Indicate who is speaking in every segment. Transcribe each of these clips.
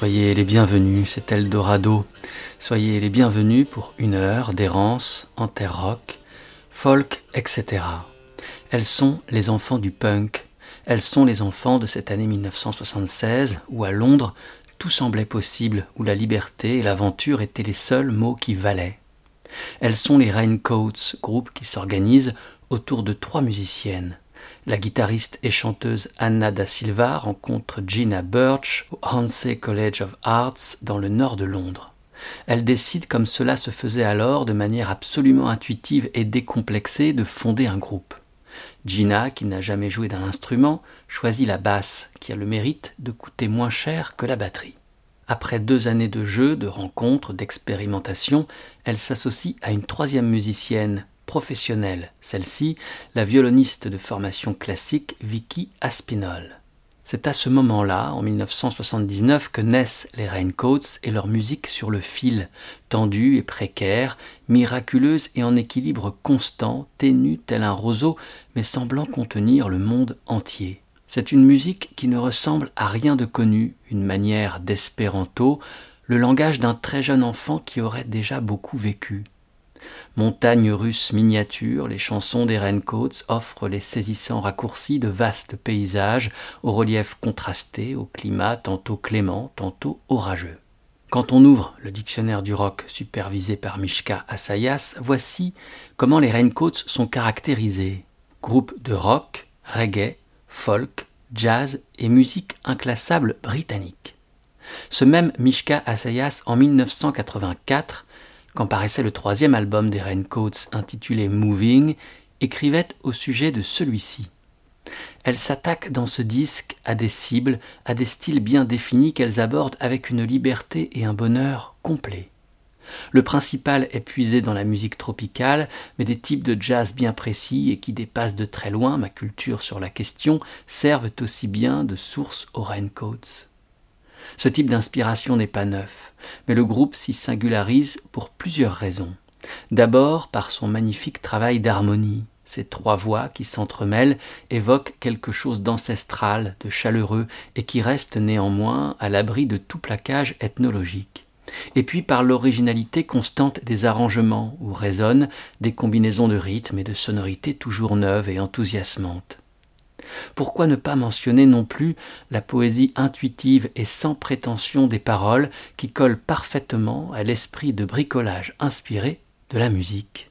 Speaker 1: Soyez les bienvenus, c'est Eldorado. Soyez les bienvenus pour une heure d'errance en folk, etc. Elles sont les enfants du punk. Elles sont les enfants de cette année 1976 où à Londres tout semblait possible, où la liberté et l'aventure étaient les seuls mots qui valaient. Elles sont les Raincoats, groupe qui s'organise autour de trois musiciennes. La guitariste et chanteuse Anna da Silva rencontre Gina Birch au Hansey College of Arts dans le nord de Londres. Elle décide, comme cela se faisait alors, de manière absolument intuitive et décomplexée, de fonder un groupe. Gina, qui n'a jamais joué d'un instrument, choisit la basse, qui a le mérite de coûter moins cher que la batterie. Après deux années de jeu, de rencontres, d'expérimentation, elle s'associe à une troisième musicienne, professionnelle, celle-ci, la violoniste de formation classique Vicky Aspinall. C'est à ce moment-là, en 1979, que naissent les Raincoats et leur musique sur le fil, tendue et précaire, miraculeuse et en équilibre constant, ténue tel un roseau, mais semblant contenir le monde entier. C'est une musique qui ne ressemble à rien de connu, une manière d'espéranto, le langage d'un très jeune enfant qui aurait déjà beaucoup vécu. Montagnes russes miniatures, les chansons des Raincoats offrent les saisissants raccourcis de vastes paysages, au relief contrasté, au climat tantôt clément, tantôt orageux. Quand on ouvre le dictionnaire du rock supervisé par Mishka Asayas, voici comment les Raincoats sont caractérisés. Groupe de rock, reggae, folk, jazz et musique inclassable britannique. Ce même Mishka Asayas, en 1984, quand paraissait le troisième album des Raincoats intitulé Moving, écrivait au sujet de celui-ci. Elle s'attaque dans ce disque à des cibles, à des styles bien définis qu'elles abordent avec une liberté et un bonheur complets. Le principal est puisé dans la musique tropicale, mais des types de jazz bien précis et qui dépassent de très loin ma culture sur la question servent aussi bien de source aux Raincoats. Ce type d'inspiration n'est pas neuf, mais le groupe s'y singularise pour plusieurs raisons. D'abord par son magnifique travail d'harmonie. Ces trois voix qui s'entremêlent évoquent quelque chose d'ancestral, de chaleureux, et qui reste néanmoins à l'abri de tout plaquage ethnologique et puis par l'originalité constante des arrangements, où résonnent des combinaisons de rythmes et de sonorités toujours neuves et enthousiasmantes. Pourquoi ne pas mentionner non plus la poésie intuitive et sans prétention des paroles qui colle parfaitement à l'esprit de bricolage inspiré de la musique?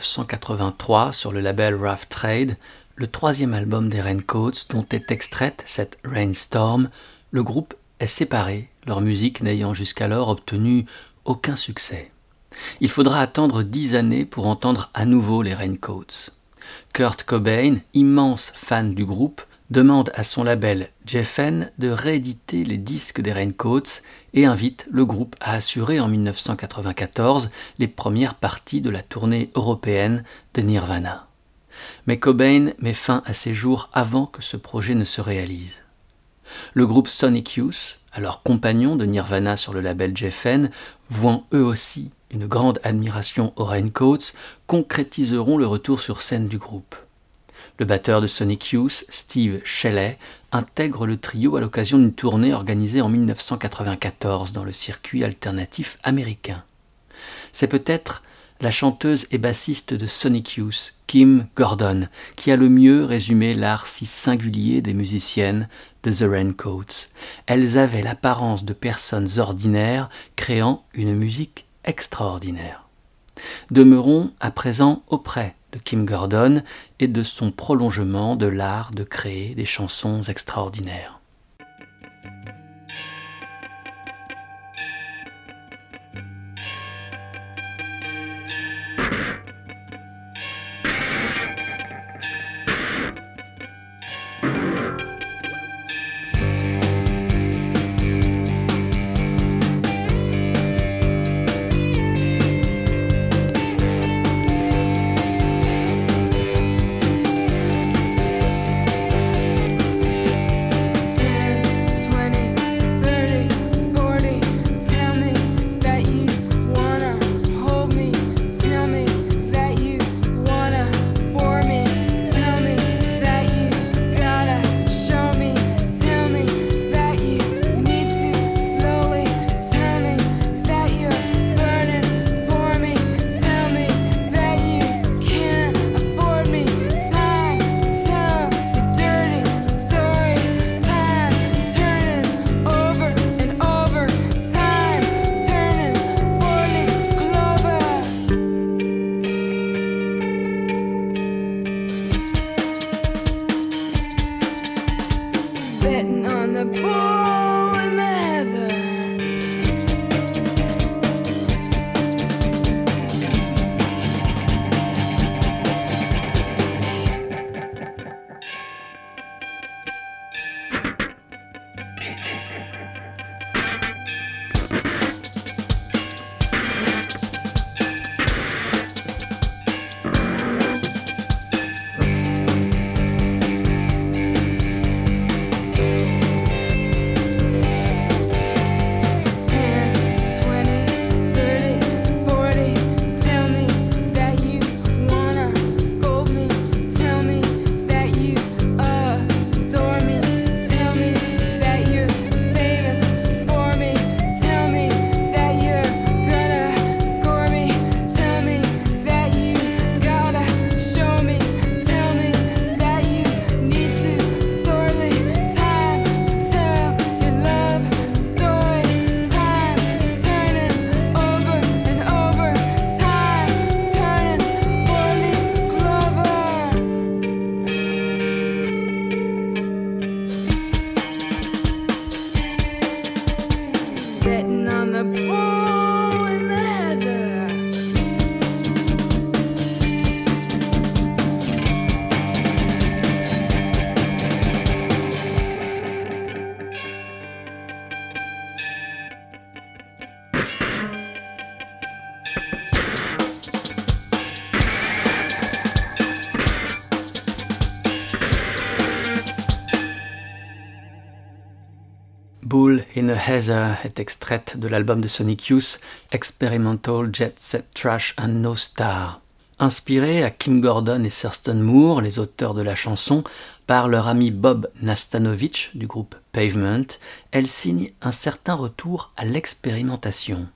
Speaker 1: 1983 sur le label Rough Trade le troisième album des Raincoats dont est extraite cette Rainstorm, le groupe est séparé, leur musique n'ayant jusqu'alors obtenu aucun succès. Il faudra attendre dix années pour entendre à nouveau les Raincoats. Kurt Cobain, immense fan du groupe, demande à son label Jeffen de rééditer les disques des Raincoats et invite le groupe à assurer en 1994 les premières parties de la tournée européenne de Nirvana. Mais Cobain met fin à ses jours avant que ce projet ne se réalise. Le groupe Sonic Youth, alors compagnon de Nirvana sur le label Jeffen, voient eux aussi une grande admiration aux Raincoats, concrétiseront le retour sur scène du groupe. Le batteur de Sonic Youth, Steve Shelley, intègre le trio à l'occasion d'une tournée organisée en 1994 dans le circuit alternatif américain. C'est peut-être la chanteuse et bassiste de Sonic Youth, Kim Gordon, qui a le mieux résumé l'art si singulier des musiciennes de The Raincoats. Elles avaient l'apparence de personnes ordinaires créant une musique extraordinaire. Demeurons à présent auprès de Kim Gordon et de son prolongement de l'art de créer des chansons extraordinaires. In a Heather est extraite de l'album de Sonic Youth Experimental Jet Set Trash and No Star. Inspirée à Kim Gordon et Thurston Moore, les auteurs de la chanson, par leur ami Bob Nastanovich du groupe Pavement, elle signe un certain retour à l'expérimentation.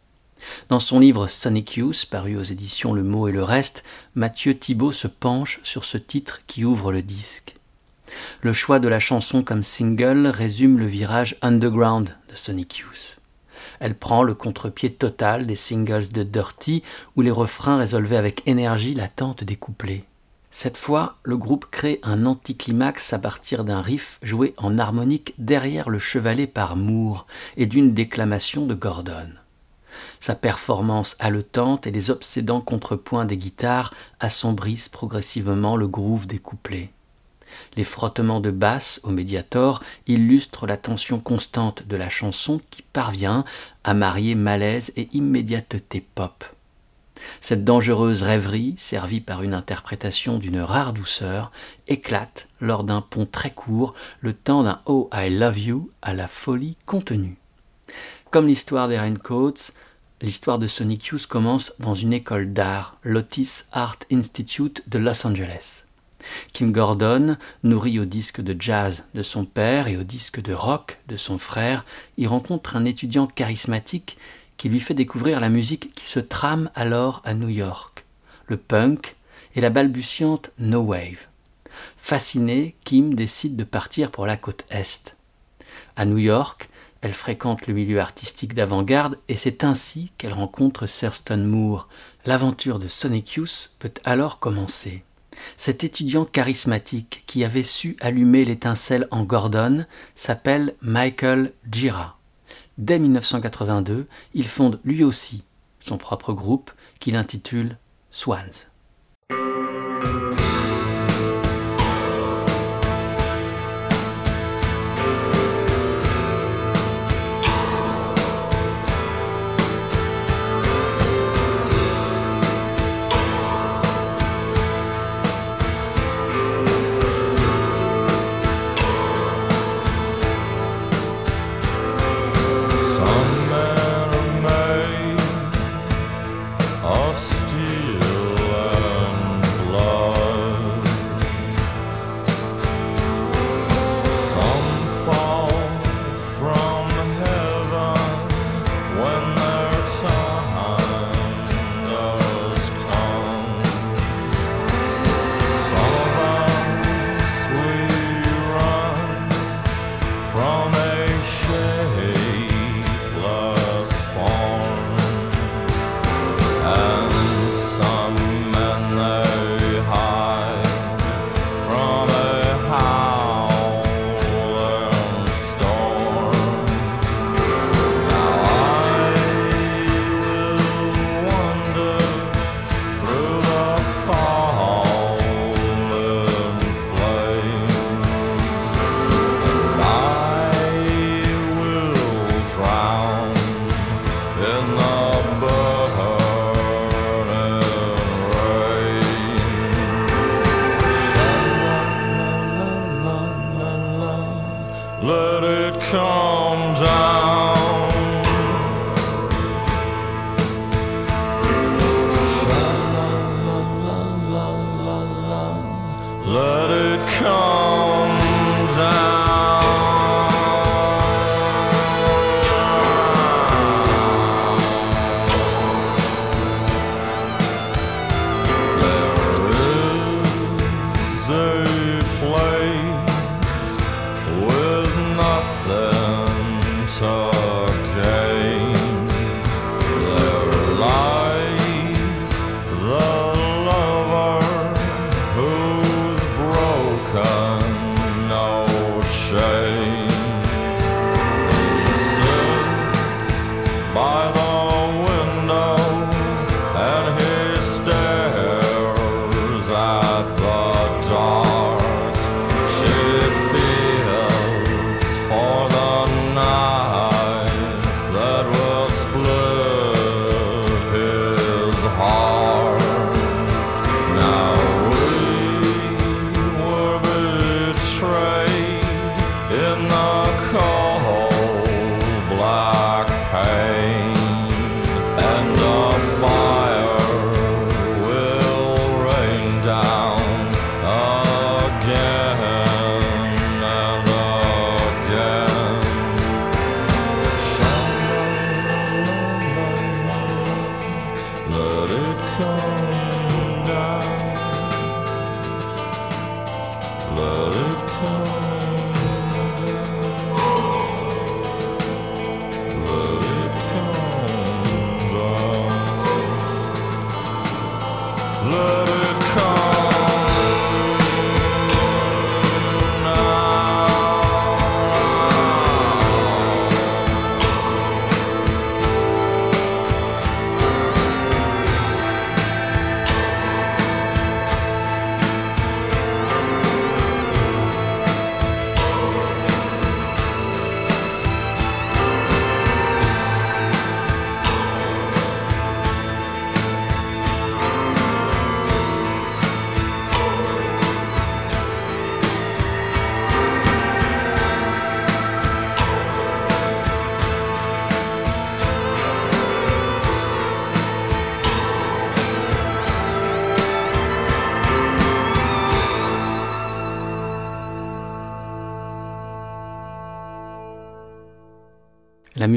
Speaker 1: Dans son livre Sonic Youth, paru aux éditions Le Mot et le Reste, Mathieu Thibault se penche sur ce titre qui ouvre le disque. Le choix de la chanson comme single résume le virage underground Sonic Youth.
Speaker 2: Elle prend le contre-pied total des singles de Dirty, où les refrains résolvaient avec énergie l'attente des couplets. Cette fois, le groupe crée un anticlimax à partir d'un riff joué en harmonique derrière le chevalet par Moore et d'une déclamation de Gordon. Sa performance haletante et les obsédants contrepoints des guitares assombrissent progressivement le groove des couplets. Les frottements de basse au médiator illustrent la tension constante de la chanson qui parvient à marier malaise et immédiateté pop. Cette dangereuse rêverie, servie par une interprétation d'une rare douceur, éclate lors d'un pont très court, le temps d'un Oh I Love You à la folie contenue. Comme l'histoire des Raincoats, l'histoire de Sonic Youth commence dans une école d'art, l'Otis Art Institute de Los Angeles. Kim Gordon, nourri au disque de jazz de son père et au disque de rock de son frère, y rencontre un étudiant charismatique qui lui fait découvrir la musique qui se trame alors à New York, le punk et la balbutiante no wave. Fasciné, Kim décide de partir pour la côte Est. À New York, elle fréquente le milieu artistique d'avant-garde et c'est ainsi qu'elle rencontre Thurston Moore. L'aventure de Sonic peut alors commencer. Cet étudiant charismatique qui avait su allumer l'étincelle en Gordon s'appelle Michael Gira. Dès 1982, il fonde lui aussi son propre groupe qu'il intitule Swans.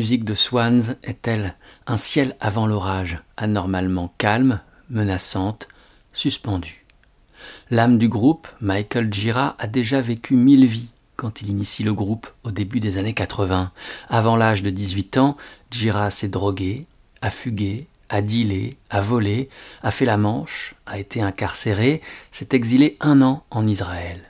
Speaker 1: Musique de Swans est-elle un ciel avant l'orage, anormalement calme, menaçante, suspendue? L'âme du groupe, Michael Gira, a déjà vécu mille vies quand il initie le groupe au début des années 80. Avant l'âge de 18 ans, Gira s'est drogué, a fugué, a dealé, a volé, a fait la manche, a été incarcéré, s'est exilé un an en Israël.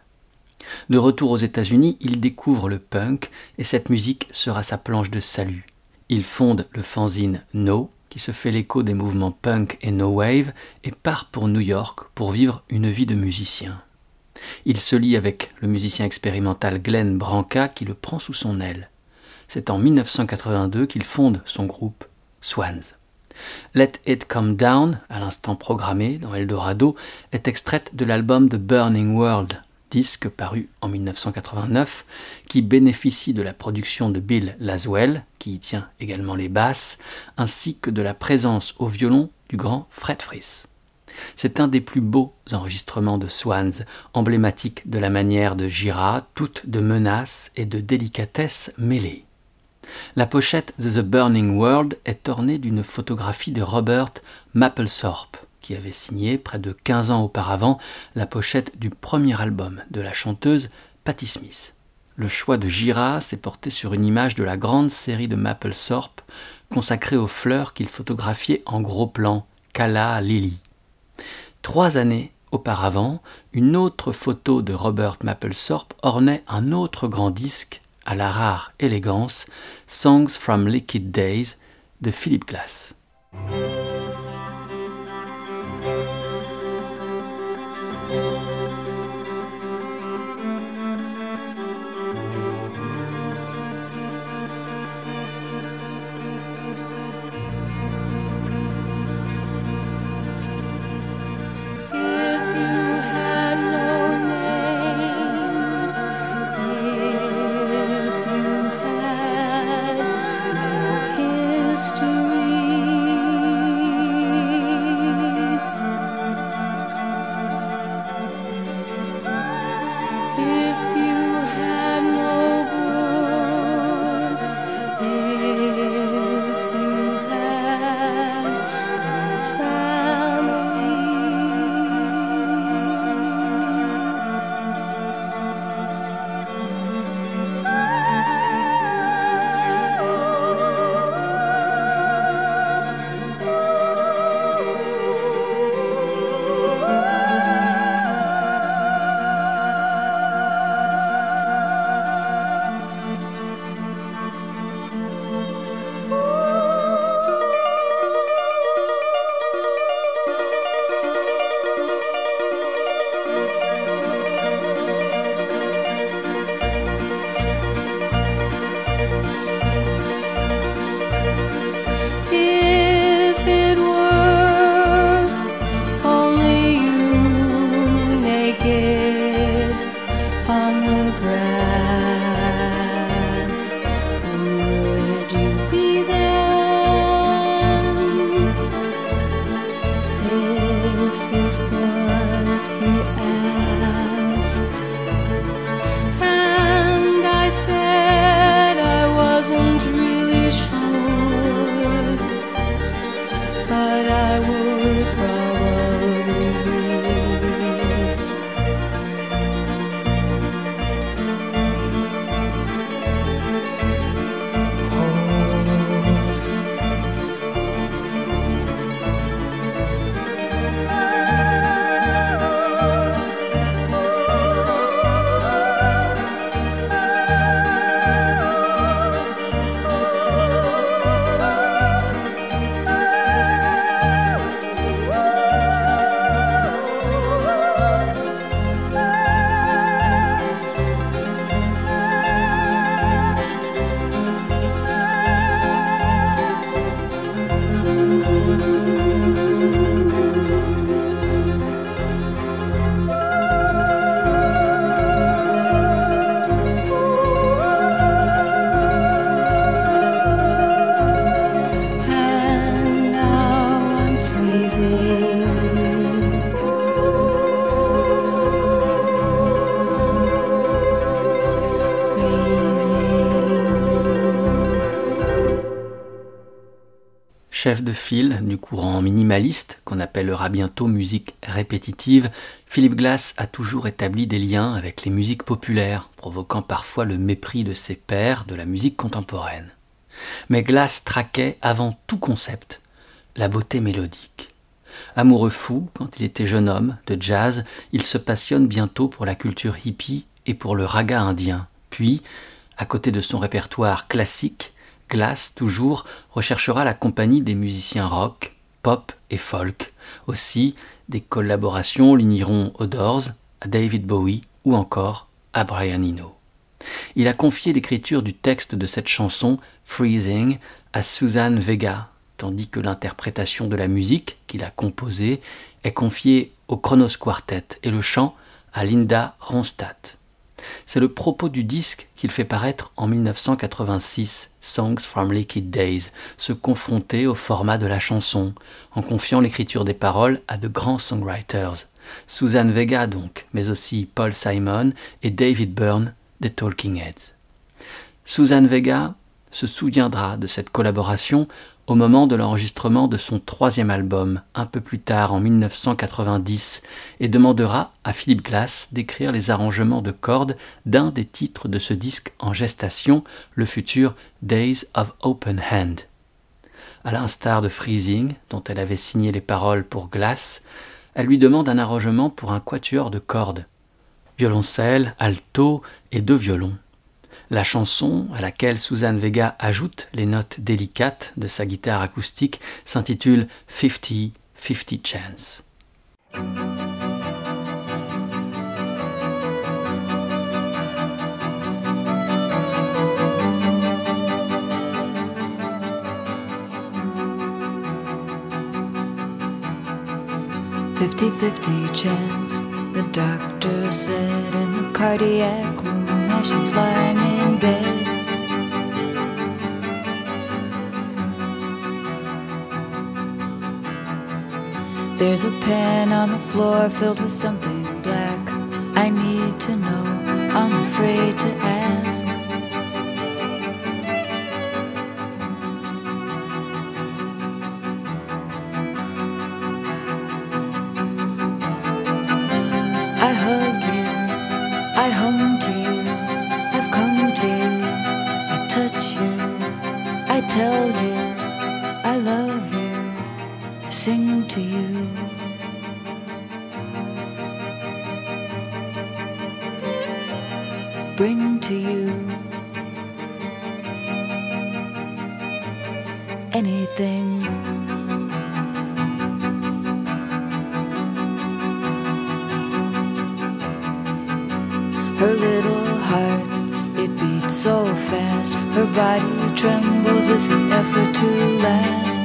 Speaker 1: De retour aux États-Unis, il découvre le punk et cette musique sera sa planche de salut. Il fonde le fanzine No, qui se fait l'écho des mouvements punk et no wave, et part pour New York pour vivre une vie de musicien. Il se lie avec le musicien expérimental Glenn Branca qui le prend sous son aile. C'est en 1982 qu'il fonde son groupe Swans. Let It Come Down, à l'instant programmé dans Eldorado, est extraite de l'album The Burning World, disque paru en 1989, qui bénéficie de la production de Bill Laswell, qui y tient également les basses, ainsi que de la présence au violon du grand Fred Fries. C'est un des plus beaux enregistrements de Swans, emblématique de la manière de Gira, toute de menaces et de délicatesse mêlées. La pochette de The Burning World est ornée d'une photographie de Robert Mapplethorpe, qui avait signé près de 15 ans auparavant la pochette du premier album de la chanteuse Patti Smith. Le choix de Gira s'est porté sur une image de la grande série de Mapplethorpe consacrée aux fleurs qu'il photographiait en gros plan, Calla Lily. Trois années auparavant, une autre photo de Robert Mapplethorpe ornait un autre grand disque à la rare élégance, Songs from Liquid Days de Philip Glass. Chef de file du courant minimaliste, qu'on appellera bientôt musique répétitive, Philip Glass a toujours établi des liens avec les musiques populaires, provoquant parfois le mépris de ses pairs de la musique contemporaine. Mais Glass traquait avant tout concept la beauté mélodique. Amoureux fou quand il était jeune homme de jazz, il se passionne bientôt pour la culture hippie et pour le raga indien. Puis, à côté de son répertoire classique, Glass, toujours, recherchera la compagnie des musiciens rock, pop et folk. Aussi, des collaborations l'uniront aux Doors, à David Bowie ou encore à Brian Eno. Il a confié l'écriture du texte de cette chanson, Freezing, à Suzanne Vega, tandis que l'interprétation de la musique qu'il a composée est confiée au Kronos Quartet et le chant à Linda Ronstadt. C'est le propos du disque qu'il fait paraître en 1986, Songs from Liquid Days, se confronter au format de la chanson, en confiant l'écriture des paroles à de grands songwriters. Suzanne Vega donc, mais aussi Paul Simon et David Byrne des Talking Heads. Suzanne Vega se souviendra de cette collaboration au moment de l'enregistrement de son troisième album, un peu plus tard en 1990, et demandera à Philip Glass d'écrire les arrangements de cordes d'un des titres de ce disque en gestation, le futur Days of Open Hand. À l'instar de Freezing, dont elle avait signé les paroles pour Glass, elle lui demande un arrangement pour un quatuor de cordes, violoncelle, alto et deux violons. La chanson, à laquelle Suzanne Vega ajoute les notes délicates de sa guitare acoustique, s'intitule 50 50 Chance. Fifty-fifty chance, the doctor said in the cardiac room as she's lying in bed. There's a pen on the floor filled with something black. I need to know, I'm afraid to ask. Tell you, I love you, sing to you. Bring to you anything. Her body trembles with the effort to last.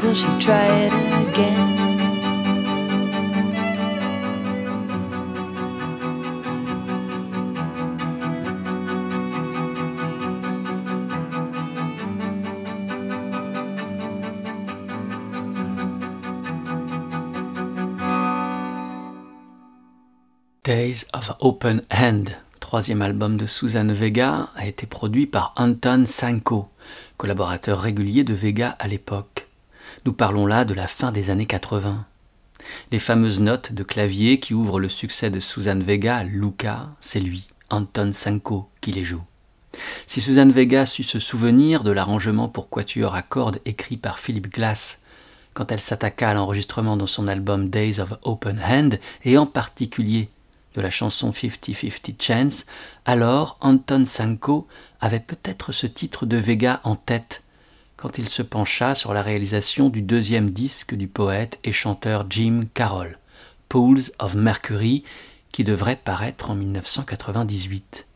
Speaker 1: Will she try it again? Days of Open Hand, troisième album de Suzanne Vega, a été produit par Anton Sanko, collaborateur régulier de Vega à l'époque. Nous parlons là de la fin des années 80. Les fameuses notes de clavier qui ouvrent le succès de Suzanne Vega, Luca, c'est lui, Anton Sanko, qui les joue. Si Suzanne Vega sut se souvenir de l'arrangement pour quatuor à cordes écrit par Philip Glass quand elle s'attaqua à l'enregistrement dans son album Days of Open Hand, et en particulier de la chanson 50-50 Chance, alors Anton Sanko avait peut-être ce titre de Vega en tête quand il se pencha sur la réalisation du deuxième disque du poète et chanteur Jim Carroll, Pools of Mercury, qui devrait paraître en 1998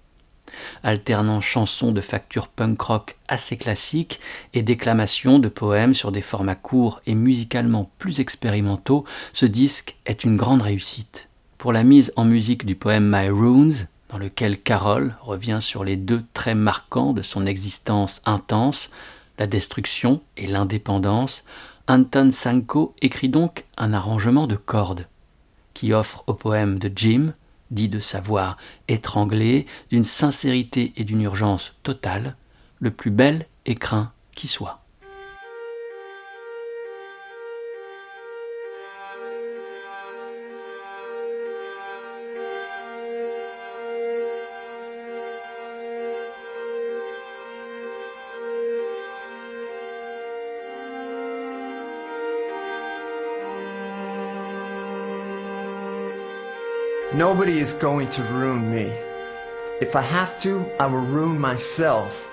Speaker 1: alternant chansons de facture punk rock assez classiques et déclamations de poèmes sur des formats courts et musicalement plus expérimentaux, ce disque est une grande réussite. Pour la mise en musique du poème My Runes, dans lequel Carol revient sur les deux traits marquants de son existence intense, la destruction et l'indépendance, Anton Sanko écrit donc un arrangement de cordes qui offre au poème de Jim dit de savoir étranglé, d'une sincérité et d'une urgence totale, le plus bel écrin qui soit.
Speaker 3: Nobody is going to ruin me. If I have to, I will ruin myself.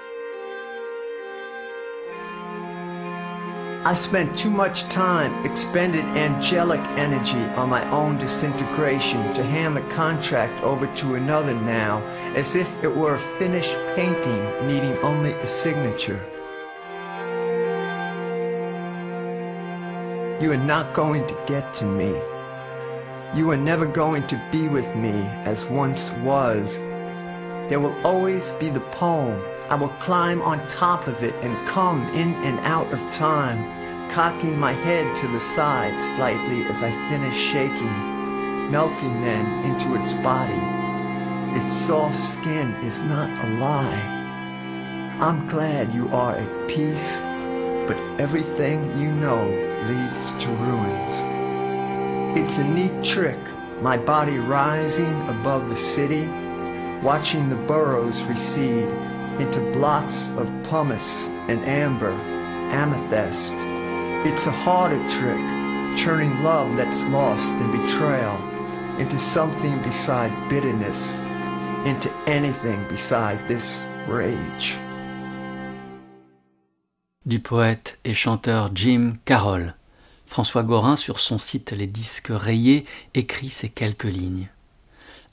Speaker 3: I spent too much time, expended angelic energy on my own disintegration to hand the contract over to another now, as if it were a finished painting needing only a signature. You are not going to get to me. You are never going to be with me as once was. There will always be the poem. I will climb on top of it and come in and out of time, cocking my head to the side slightly as I finish shaking, melting then into its body. Its soft skin is not a lie. I'm glad you are at peace, but everything you know leads to ruins. It's a neat trick, my body rising above the city, watching the boroughs recede into blots of pumice and amber, amethyst. It's a harder trick, turning love that's lost in betrayal into something beside bitterness, into anything beside this rage.
Speaker 1: Du poète et chanteur Jim Carroll. François Gorin, sur son site Les Disques Rayés, écrit ces quelques lignes.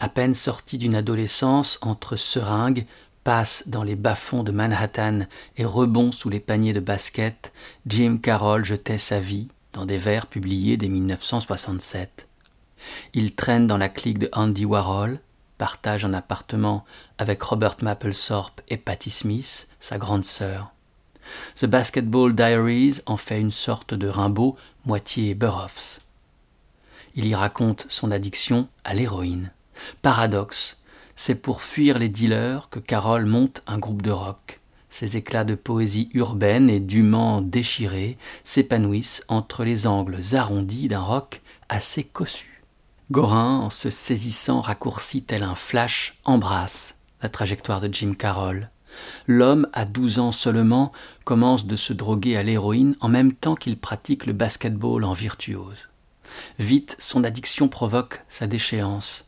Speaker 1: À peine sorti d'une adolescence entre seringues, passe dans les bas-fonds de Manhattan et rebond sous les paniers de basket, Jim Carroll jetait sa vie dans des vers publiés dès 1967. Il traîne dans la clique de Andy Warhol, partage un appartement avec Robert Mapplethorpe et Patti Smith, sa grande sœur. The Basketball Diaries en fait une sorte de Rimbaud moitié Burroughs. Il y raconte son addiction à l'héroïne. Paradoxe, c'est pour fuir les dealers que Carole monte un groupe de rock. Ses éclats de poésie urbaine et dûment déchirés s'épanouissent entre les angles arrondis d'un rock assez cossu. Gorin, en se saisissant raccourci tel un flash, embrasse la trajectoire de Jim Carroll. L'homme, à douze ans seulement, commence de se droguer à l'héroïne en même temps qu'il pratique le basketball en virtuose. Vite, son addiction provoque sa déchéance.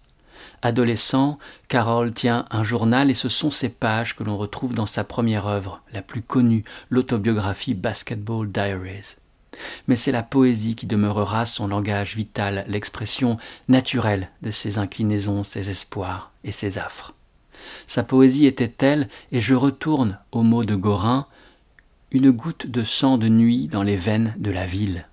Speaker 1: Adolescent, Carroll tient un journal et ce sont ces pages que l'on retrouve dans sa première œuvre, la plus connue, l'autobiographie Basketball Diaries. Mais c'est la poésie qui demeurera son langage vital, l'expression naturelle de ses inclinaisons, ses espoirs et ses affres. Sa poésie était telle, et je retourne au mot de Gorin, une goutte de sang de nuit dans les veines de la ville.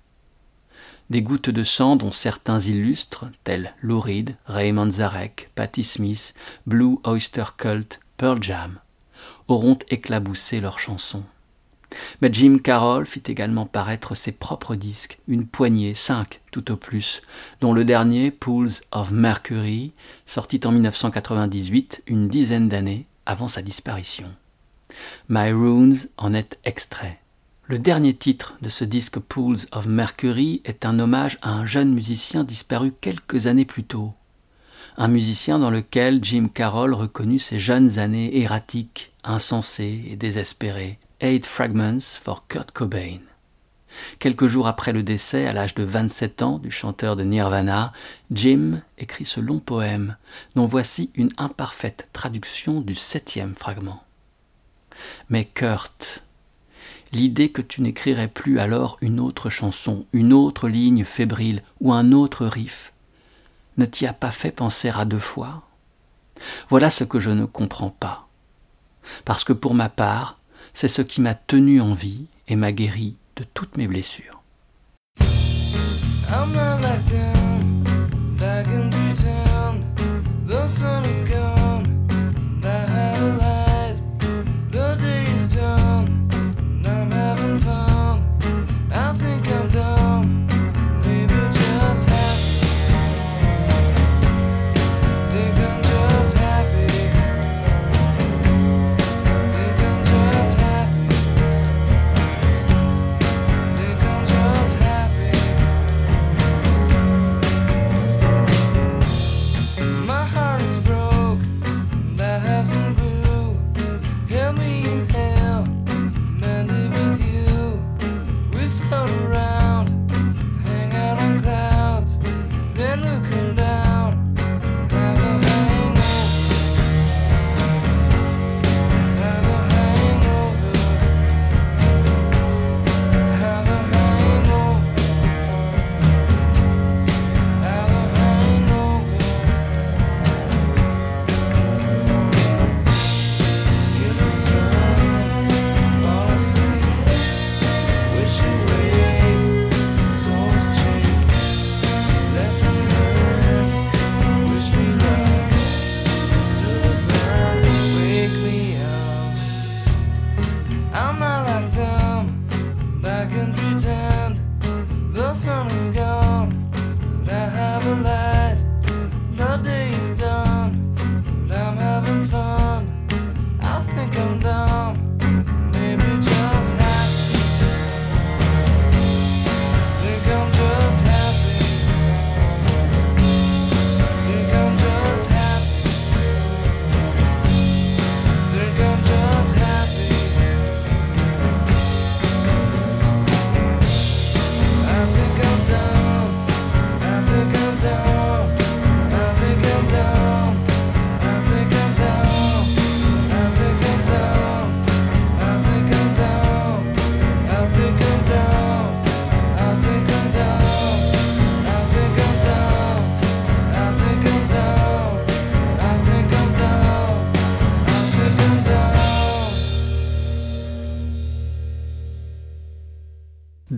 Speaker 1: Des gouttes de sang dont certains illustres, tels Lou Reed, Ray Manzarek, Patti Smith, Blue Oyster Cult, Pearl Jam, auront éclaboussé leurs chansons. Mais Jim Carroll fit également paraître ses propres disques, une poignée, cinq tout au plus, dont le dernier, Pools of Mercury, sortit en 1998, une dizaine d'années avant sa disparition. My Runes en est extrait. Le dernier titre de ce disque Pools of Mercury est un hommage à un jeune musicien disparu quelques années plus tôt. Un musicien dans lequel Jim Carroll reconnut ses jeunes années erratiques, insensées et désespérées, Eight Fragments for Kurt Cobain. Quelques jours après le décès, à l'âge de 27 ans, du chanteur de Nirvana, Jim écrit ce long poème, dont voici une imparfaite traduction du septième fragment. Mais Kurt, l'idée que tu n'écrirais plus alors une autre chanson, une autre ligne fébrile ou un autre riff, ne t'y a pas fait penser à deux fois? Voilà ce que je ne comprends pas. Parce que pour ma part, c'est ce qui m'a tenu en vie et m'a guéri de toutes mes blessures.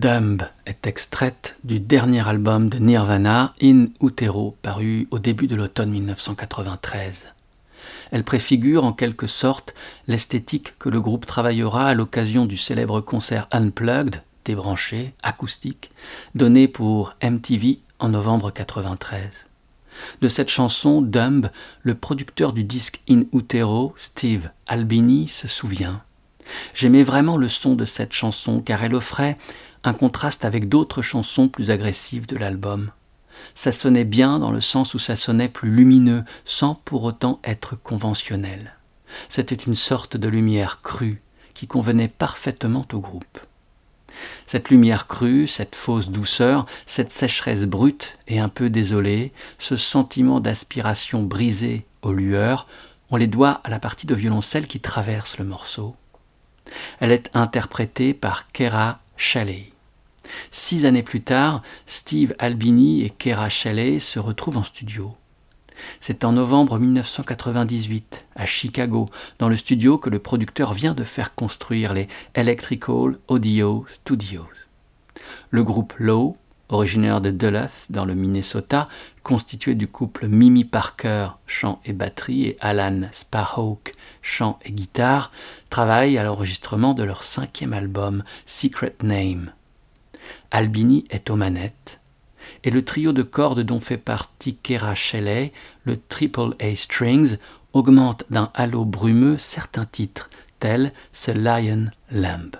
Speaker 1: Dumb est extraite du dernier album de Nirvana, In Utero, paru au début de l'automne 1993. Elle préfigure en quelque sorte l'esthétique que le groupe travaillera à l'occasion du célèbre concert Unplugged, débranché, acoustique, donné pour MTV en novembre 1993. De cette chanson, Dumb, le producteur du disque In Utero, Steve Albini, se souvient. J'aimais vraiment le son de cette chanson car elle offrait contraste avec d'autres chansons plus agressives de l'album. Ça sonnait bien dans le sens où ça sonnait plus lumineux, sans pour autant être conventionnel. C'était une sorte de lumière crue qui convenait parfaitement au groupe. Cette lumière crue, cette fausse douceur, cette sécheresse brute et un peu désolée, ce sentiment d'aspiration brisée aux lueurs, on les doit à la partie de violoncelle qui traverse le morceau. Elle est interprétée par Kera Shelley. Six années plus tard, Steve Albini et Kera Shelley se retrouvent en studio. C'est en novembre 1998, à Chicago, dans le studio que le producteur vient de faire construire les Electrical Audio Studios. Le groupe Low, originaire de Duluth, dans le Minnesota, constitué du couple Mimi Parker, chant et batterie, et Alan Sparhawk, chant et guitare, travaille à l'enregistrement de leur cinquième album, Secret Name. Albini est aux manettes, et le trio de cordes dont fait partie Kera Shelley, le Triple A Strings, augmente d'un halo brumeux certains titres, tels ce Lion Lamb.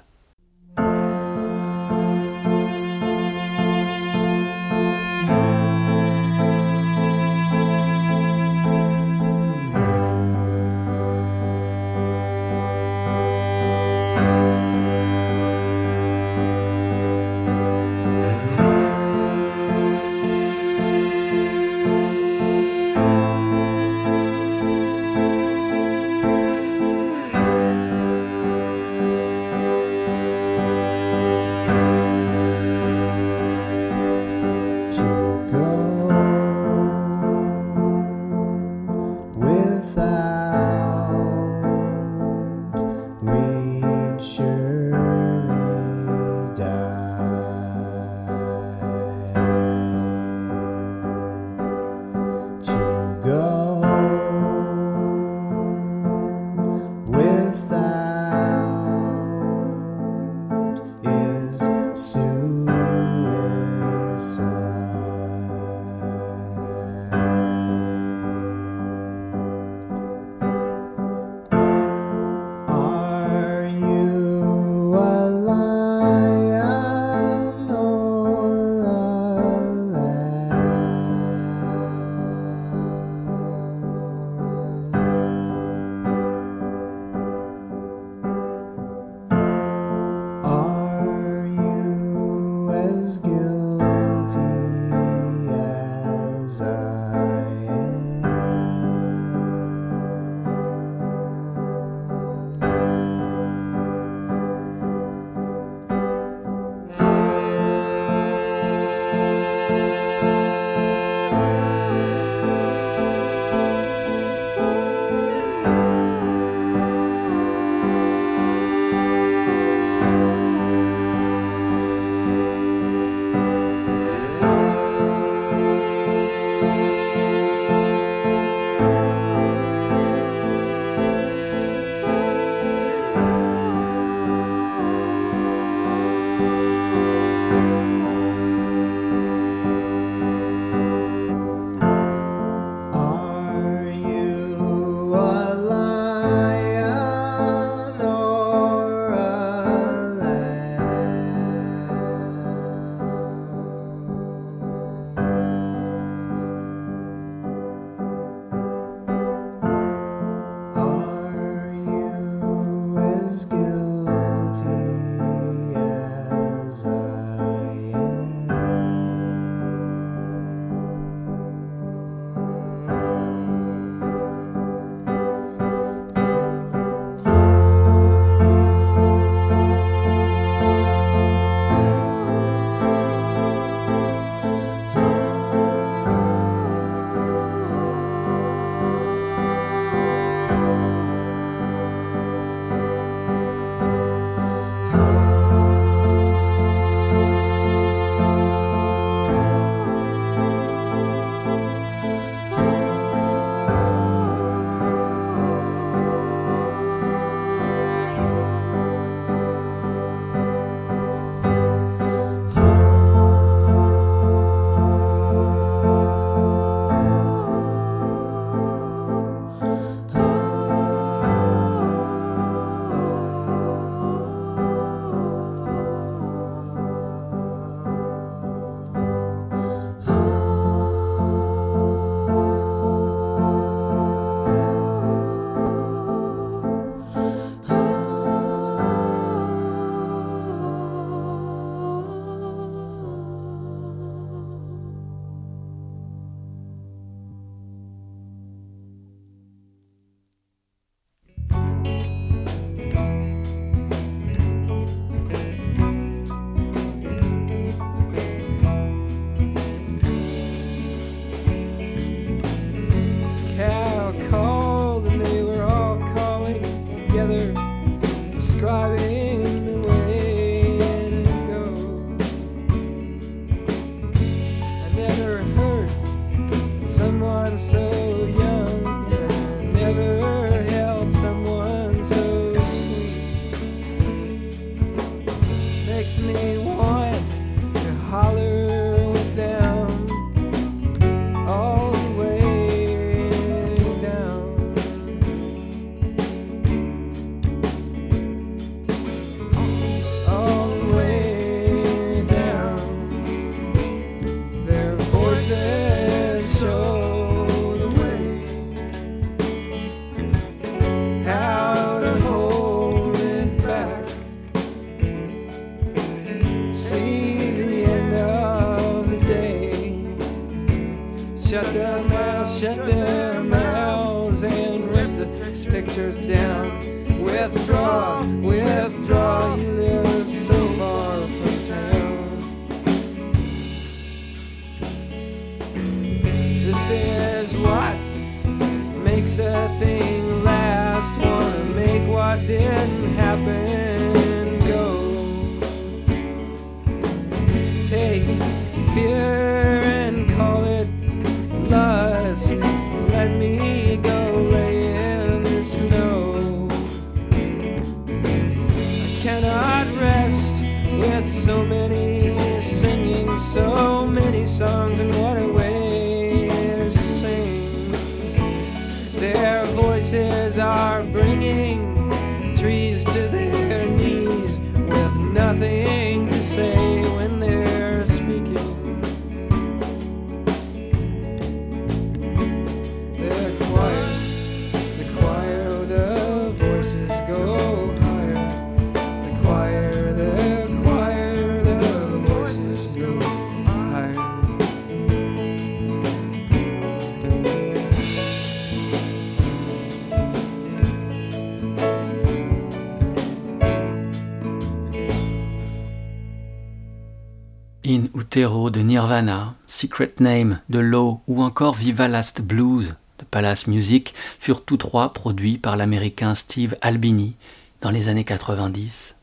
Speaker 1: De Nirvana, Secret Name de Low ou encore Viva Last Blues de Palace Music furent tous trois produits par l'américain Steve Albini dans les années 90.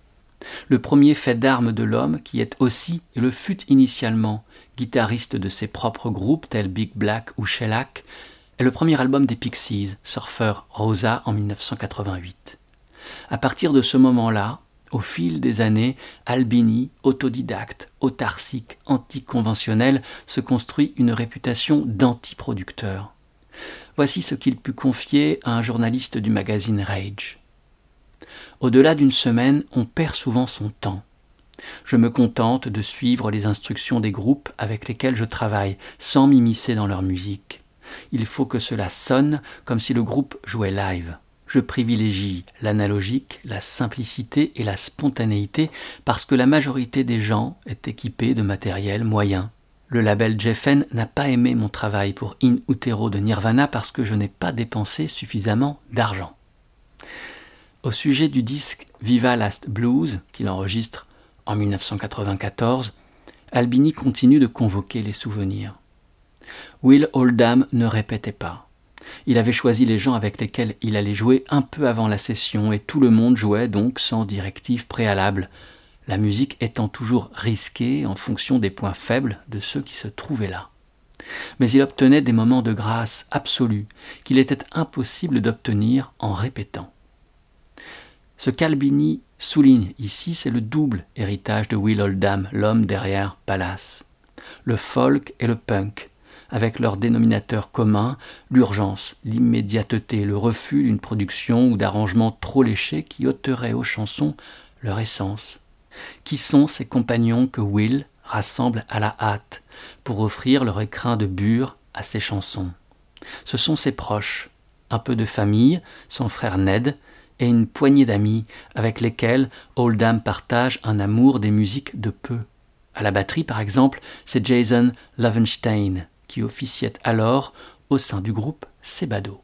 Speaker 1: Le premier fait d'armes de l'homme qui est aussi et le fut initialement guitariste de ses propres groupes tels Big Black ou Shellac est le premier album des Pixies, Surfer Rosa en 1988. À partir de ce moment-là, au fil des années, Albini, autodidacte, autarcique, anticonventionnel, se construit une réputation d'anti-producteur. Voici ce qu'il put confier à un journaliste du magazine Rage. Au-delà d'une semaine, on perd souvent son temps. Je me contente de suivre les instructions des groupes avec lesquels je travaille, sans m'immiscer dans leur musique. Il faut que cela sonne comme si le groupe jouait live. Je privilégie l'analogique, la simplicité et la spontanéité parce que la majorité des gens est équipée de matériel moyen. Le label Jeffen n'a pas aimé mon travail pour In Utero de Nirvana parce que je n'ai pas dépensé suffisamment d'argent. Au sujet du disque Viva Last Blues, qu'il enregistre en 1994, Albini continue de convoquer les souvenirs. Will Oldham ne répétait pas. Il avait choisi les gens avec lesquels il allait jouer un peu avant la session et tout le monde jouait donc sans directive préalable, la musique étant toujours risquée en fonction des points faibles de ceux qui se trouvaient là. Mais il obtenait des moments de grâce absolue qu'il était impossible d'obtenir en répétant. Ce qu'Albini souligne ici, c'est le double héritage de Will Oldham, l'homme derrière Palace. Le folk et le punk, avec leur dénominateur commun, l'urgence, l'immédiateté, le refus d'une production ou d'arrangement trop léché qui ôterait aux chansons leur essence. Qui sont ces compagnons que Will rassemble à la hâte pour offrir leur écrin de bure à ses chansons? Ce sont ses proches, un peu de famille, son frère Ned, et une poignée d'amis avec lesquels Oldham partage un amour des musiques de peu. À la batterie, par exemple, c'est Jason Lovenstein, qui officiait alors au sein du groupe Sebado.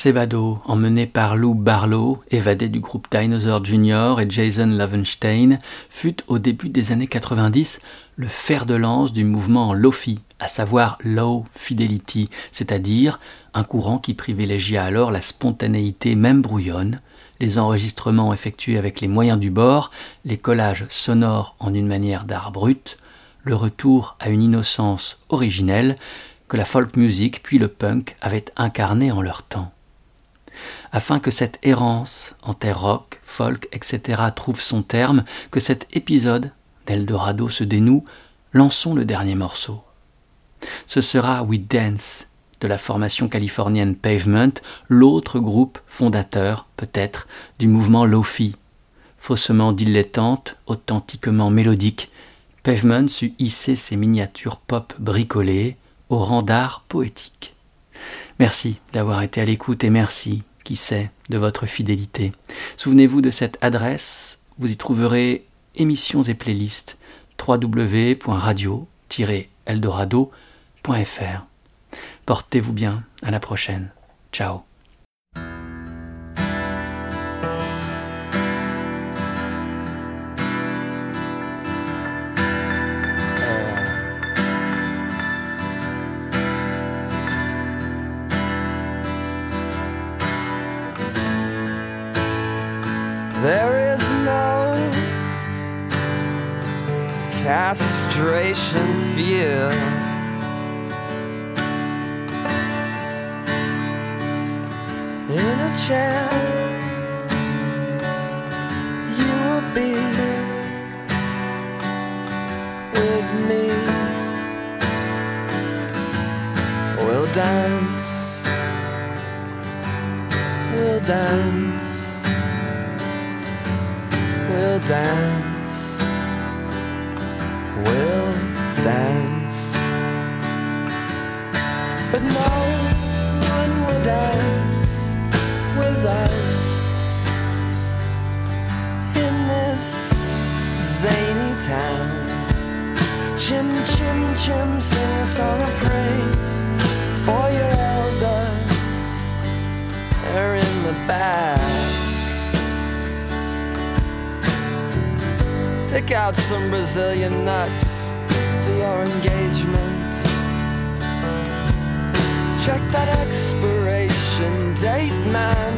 Speaker 1: Sebado, emmené par Lou Barlow, évadé du groupe Dinosaur Jr. et Jason Lovenstein, fut au début des années 90 le fer de lance du mouvement Lofi, à savoir Low Fidelity, c'est-à-dire un courant qui privilégia alors la spontanéité même brouillonne, les enregistrements effectués avec les moyens du bord, les collages sonores en une manière d'art brut, le retour à une innocence originelle que la folk music puis le punk avaient incarné en leur temps afin que cette errance en terre rock, folk, etc. trouve son terme, que cet épisode d'Eldorado se dénoue, lançons le dernier morceau. Ce sera We Dance de la formation californienne Pavement, l'autre groupe fondateur, peut-être, du mouvement Lofi. Faussement dilettante, authentiquement mélodique, Pavement sut hisser ses miniatures pop bricolées au rang d'art poétique. Merci d'avoir été à l'écoute et merci qui sait, de votre fidélité. Souvenez-vous de cette adresse, vous y trouverez émissions et playlists www.radio-eldorado.fr. Portez-vous bien, à la prochaine. Ciao.
Speaker 4: Castration fear. In a chair, you will be with me. We'll dance, we'll dance we'll dance, we'll dance. But no one will dance with us in this zany town. Chim, chim, chim, sing a song of praise for your elders. They're in the back. Pick out some Brazilian nuts for your engagement. Check that expiration date, man.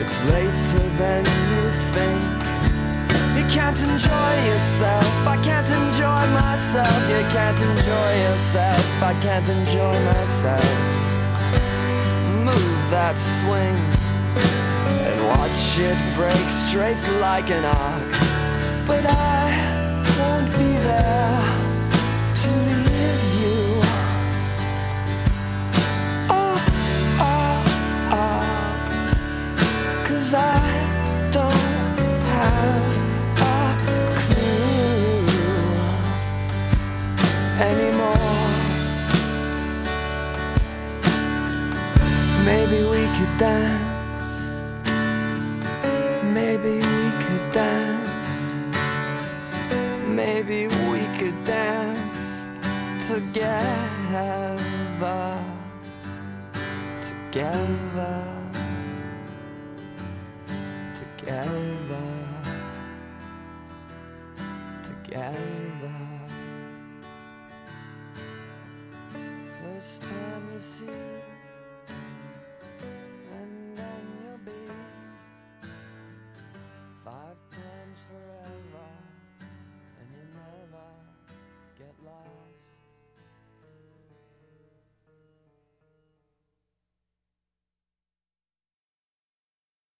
Speaker 4: It's later than you think. You can't enjoy yourself. I can't enjoy myself. You can't enjoy yourself. I can't enjoy myself. Move that swing and watch it break straight like an arc Maybe we could dance. Maybe we could dance together. Together. Together. Together. First time you see